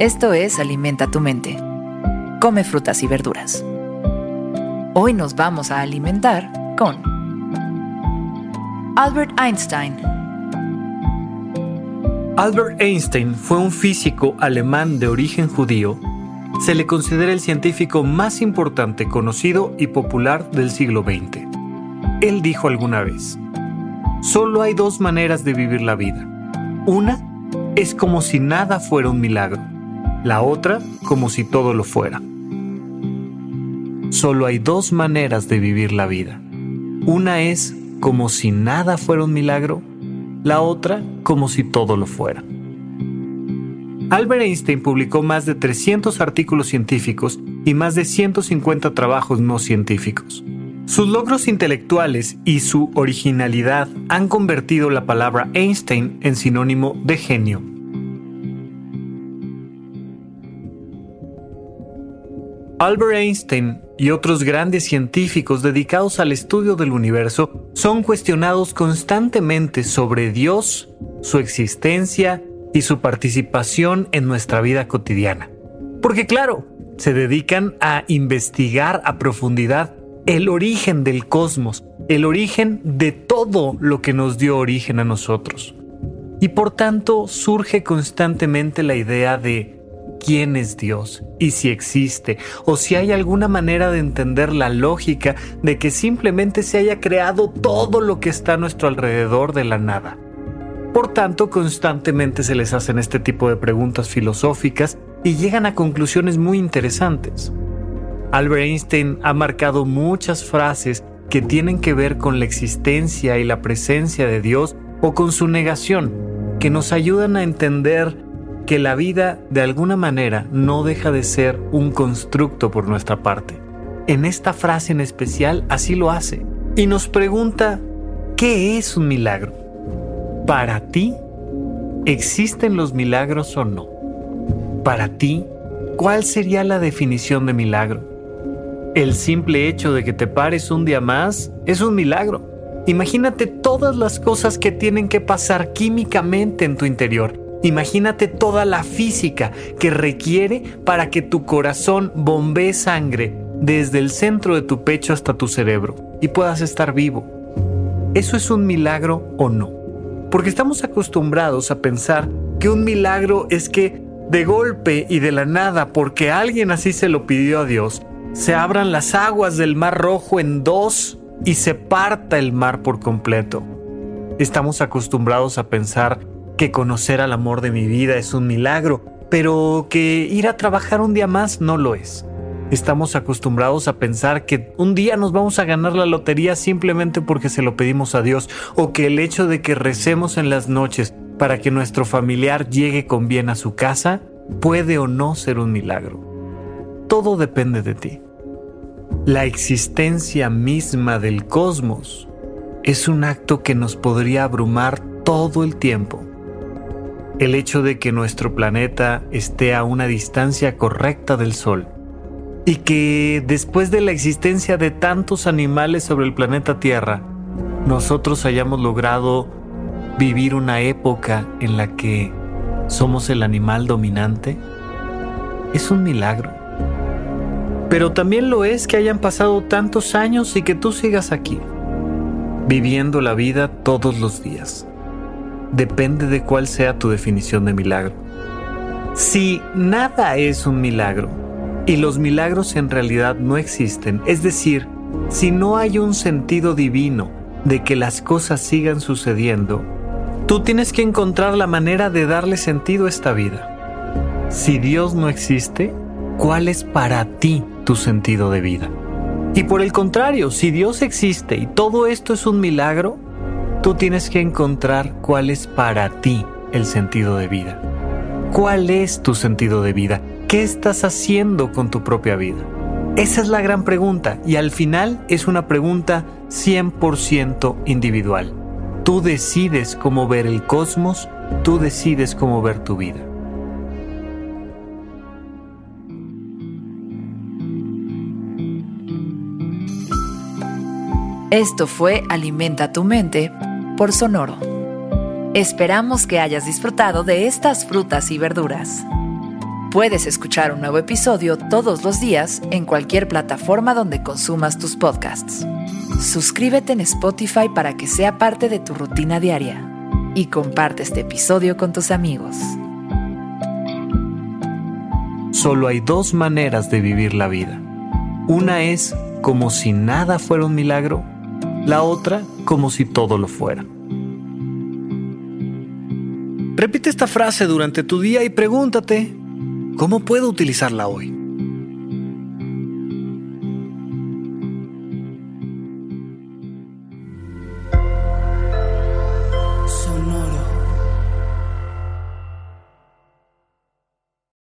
Esto es Alimenta tu mente. Come frutas y verduras. Hoy nos vamos a alimentar con Albert Einstein. Albert Einstein fue un físico alemán de origen judío. Se le considera el científico más importante, conocido y popular del siglo XX. Él dijo alguna vez, solo hay dos maneras de vivir la vida. Una es como si nada fuera un milagro la otra como si todo lo fuera. Solo hay dos maneras de vivir la vida. Una es como si nada fuera un milagro, la otra como si todo lo fuera. Albert Einstein publicó más de 300 artículos científicos y más de 150 trabajos no científicos. Sus logros intelectuales y su originalidad han convertido la palabra Einstein en sinónimo de genio Albert Einstein y otros grandes científicos dedicados al estudio del universo son cuestionados constantemente sobre Dios, su existencia y su participación en nuestra vida cotidiana. Porque claro, se dedican a investigar a profundidad el origen del cosmos, el origen de todo lo que nos dio origen a nosotros. Y por tanto surge constantemente la idea de quién es Dios y si existe, o si hay alguna manera de entender la lógica de que simplemente se haya creado todo lo que está a nuestro alrededor de la nada. Por tanto, constantemente se les hacen este tipo de preguntas filosóficas y llegan a conclusiones muy interesantes. Albert Einstein ha marcado muchas frases que tienen que ver con la existencia y la presencia de Dios o con su negación, que nos ayudan a entender que la vida de alguna manera no deja de ser un constructo por nuestra parte. En esta frase en especial así lo hace y nos pregunta, ¿qué es un milagro? ¿Para ti existen los milagros o no? Para ti, ¿cuál sería la definición de milagro? El simple hecho de que te pares un día más es un milagro. Imagínate todas las cosas que tienen que pasar químicamente en tu interior Imagínate toda la física que requiere para que tu corazón bombee sangre desde el centro de tu pecho hasta tu cerebro y puedas estar vivo. ¿Eso es un milagro o no? Porque estamos acostumbrados a pensar que un milagro es que de golpe y de la nada, porque alguien así se lo pidió a Dios, se abran las aguas del Mar Rojo en dos y se parta el mar por completo. Estamos acostumbrados a pensar que conocer al amor de mi vida es un milagro, pero que ir a trabajar un día más no lo es. Estamos acostumbrados a pensar que un día nos vamos a ganar la lotería simplemente porque se lo pedimos a Dios, o que el hecho de que recemos en las noches para que nuestro familiar llegue con bien a su casa puede o no ser un milagro. Todo depende de ti. La existencia misma del cosmos es un acto que nos podría abrumar todo el tiempo el hecho de que nuestro planeta esté a una distancia correcta del Sol y que después de la existencia de tantos animales sobre el planeta Tierra, nosotros hayamos logrado vivir una época en la que somos el animal dominante, es un milagro. Pero también lo es que hayan pasado tantos años y que tú sigas aquí, viviendo la vida todos los días depende de cuál sea tu definición de milagro. Si nada es un milagro y los milagros en realidad no existen, es decir, si no hay un sentido divino de que las cosas sigan sucediendo, tú tienes que encontrar la manera de darle sentido a esta vida. Si Dios no existe, ¿cuál es para ti tu sentido de vida? Y por el contrario, si Dios existe y todo esto es un milagro, Tú tienes que encontrar cuál es para ti el sentido de vida. ¿Cuál es tu sentido de vida? ¿Qué estás haciendo con tu propia vida? Esa es la gran pregunta y al final es una pregunta 100% individual. Tú decides cómo ver el cosmos, tú decides cómo ver tu vida. Esto fue Alimenta tu mente por Sonoro. Esperamos que hayas disfrutado de estas frutas y verduras. Puedes escuchar un nuevo episodio todos los días en cualquier plataforma donde consumas tus podcasts. Suscríbete en Spotify para que sea parte de tu rutina diaria y comparte este episodio con tus amigos. Solo hay dos maneras de vivir la vida. Una es como si nada fuera un milagro, la otra como si todo lo fuera. Repite esta frase durante tu día y pregúntate, ¿cómo puedo utilizarla hoy?